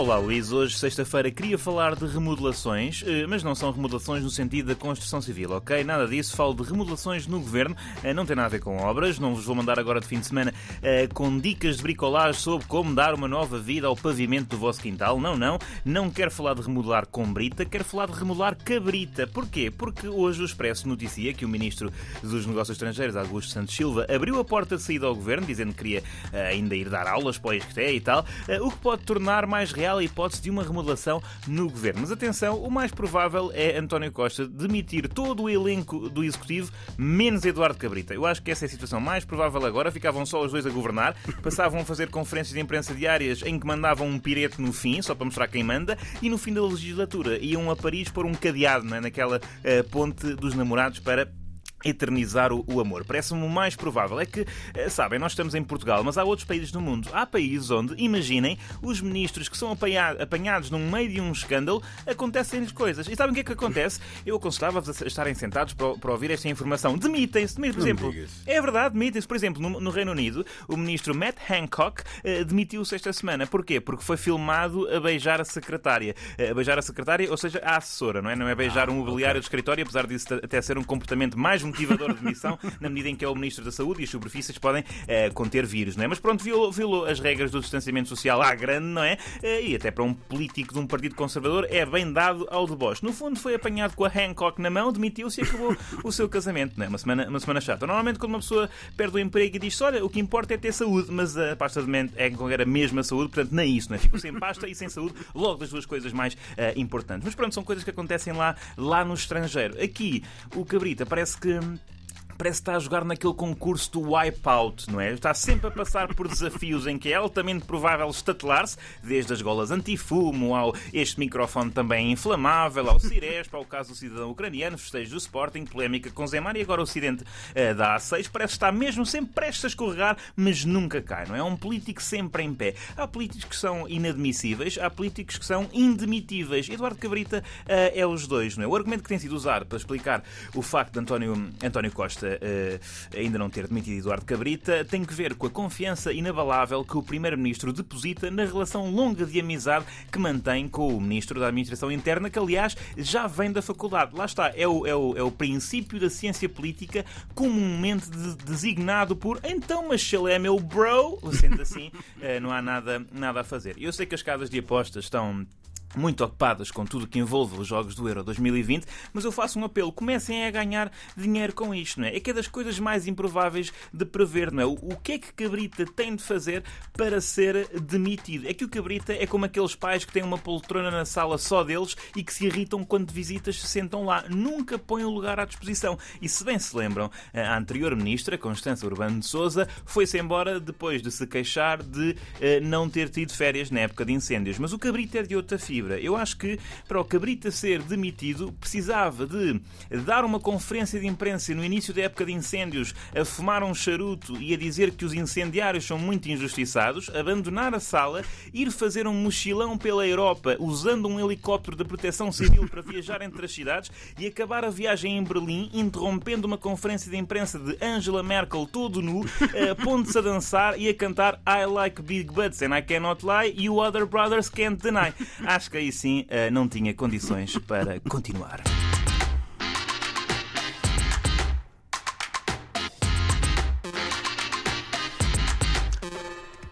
Olá Luís, hoje sexta-feira queria falar de remodelações, eh, mas não são remodelações no sentido da construção civil, ok? Nada disso, falo de remodelações no governo, eh, não tem nada a ver com obras, não vos vou mandar agora de fim de semana eh, com dicas de bricolagem sobre como dar uma nova vida ao pavimento do vosso quintal, não, não, não quero falar de remodelar com brita, quero falar de remodelar cabrita. Porquê? Porque hoje o Expresso noticia que o Ministro dos Negócios Estrangeiros, Augusto Santos Silva, abriu a porta de saída ao governo, dizendo que queria ainda ir dar aulas para o ISCTE e tal, o que pode tornar mais real a hipótese de uma remodelação no governo. Mas atenção, o mais provável é António Costa demitir todo o elenco do executivo, menos Eduardo Cabrita. Eu acho que essa é a situação mais provável agora. Ficavam só os dois a governar, passavam a fazer conferências de imprensa diárias em que mandavam um pirete no fim, só para mostrar quem manda, e no fim da legislatura iam a Paris pôr um cadeado né, naquela uh, ponte dos namorados para eternizar o, o amor. Parece-me o mais provável. É que, eh, sabem, nós estamos em Portugal, mas há outros países no mundo. Há países onde, imaginem, os ministros que são apanhados no meio de um escândalo, acontecem-lhes coisas. E sabem o que é que acontece? Eu aconselhava-vos a estarem sentados para, para ouvir esta informação. Demitem-se. Por exemplo, é verdade, demitem-se. Por exemplo, no, no, Reino Unido, o ministro Matt Hancock uh, demitiu-se esta semana. Porquê? Porque foi filmado a beijar a secretária. Uh, a beijar a secretária, ou seja, a assessora, não é? Não é beijar ah, um mobiliário okay. de escritório, apesar disso até ser um comportamento mais motivador de demissão, na medida em que é o Ministro da Saúde e as superfícies podem uh, conter vírus, não é? Mas pronto, violou, violou, as regras do distanciamento social à grande, não é? Uh, e até para um político de um partido conservador é bem dado ao deboche. No fundo, foi apanhado com a Hancock na mão, demitiu-se e acabou o seu casamento, não é? Uma semana, uma semana chata. Normalmente, quando uma pessoa perde o emprego e diz olha, o que importa é ter saúde, mas a pasta de mente é era a mesma saúde, portanto, nem isso, não é? Ficou sem pasta e sem saúde, logo das duas coisas mais uh, importantes. Mas pronto, são coisas que acontecem lá, lá no estrangeiro. Aqui, o Cabrita parece que Um. Parece estar a jogar naquele concurso do Wipeout, não é? Está sempre a passar por desafios em que é altamente provável estatelar-se, desde as golas antifumo ao este microfone também inflamável, ao Cirespa, ao caso do cidadão ucraniano, festejo do Sporting, polémica com Zemar e agora o acidente uh, da A6. Parece estar mesmo sempre prestes a escorregar, mas nunca cai, não é? É um político sempre em pé. Há políticos que são inadmissíveis, há políticos que são indemitíveis. Eduardo Cabrita uh, é os dois, não é? O argumento que tem sido usado para explicar o facto de António, António Costa uh, ainda não ter demitido Eduardo Cabrita tem que ver com a confiança inabalável que o Primeiro-Ministro deposita na relação longa de amizade que mantém com o Ministro da Administração Interna, que aliás já vem da faculdade. Lá está, é o, é o, é o princípio da ciência política comumente de, designado por então, mas se ele é meu bro, sendo assim, uh, não há nada, nada a fazer. Eu sei que as casas de apostas estão muito ocupadas com tudo que envolve os Jogos do Euro 2020, mas eu faço um apelo: comecem a ganhar dinheiro com isto, não é? É que é das coisas mais improváveis de prever, não é? O que é que Cabrita tem de fazer para ser demitido? É que o Cabrita é como aqueles pais que têm uma poltrona na sala só deles e que se irritam quando visitas se sentam lá. Nunca põem o lugar à disposição. E se bem se lembram, a anterior ministra, Constança Urbano de Souza, foi-se embora depois de se queixar de uh, não ter tido férias na época de incêndios. Mas o Cabrita é de outra fibra. Eu acho que para o Cabrita ser demitido precisava de dar uma conferência de imprensa no início da época de incêndios, a fumar um charuto e a dizer que os incendiários são muito injustiçados, abandonar a sala, ir fazer um mochilão pela Europa usando um helicóptero de proteção civil para viajar entre as cidades e acabar a viagem em Berlim interrompendo uma conferência de imprensa de Angela Merkel todo nu, a ponte-se a dançar e a cantar I like big butts and I cannot lie, you other brothers can't deny. Acho que aí sim eh, não tinha condições para continuar.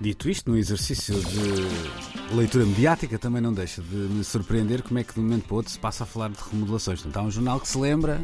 Dito isto, no exercício de leitura mediática, também não deixa de me surpreender como é que de um momento para o outro se passa a falar de remodelações. Então, há um jornal que se lembra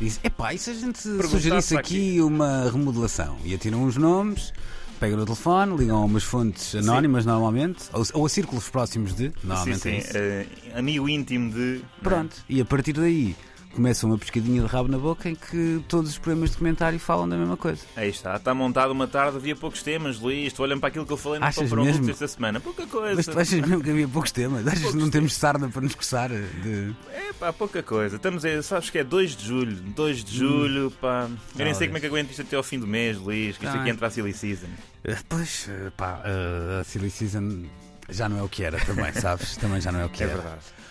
e diz: epá, e se a gente sugerisse aqui uma remodelação? E atiram uns nomes pegam no telefone, ligam a umas fontes anónimas sim. normalmente, ou, ou, a círculos próximos de, normalmente. Sim, sim. É uh, amigo íntimo de. Pronto, e a partir daí começa uma pescadinha de rabo na boca em que todos os programas de comentário falam da mesma coisa. Aí está, está montado uma tarde, havia poucos temas, Luís. Tu olham para aquilo que eu falei no Achas Pão mesmo? esta semana. Pouca coisa. Mas tu achas mesmo que havia poucos temas? Achas poucos que não temos sarda para nos coçar? De... É pá, pouca coisa. Estamos a, sabes que é 2 de julho. 2 de julho, hum. pá. Eu nem sei como é que aguento isto até ao fim do mês, Luís, que isto aqui entra a Silly Season. Eh, pois, eh, pá, eh, a Silly Season já não é o que era também, sabes? também já não é o que é era. É verdade.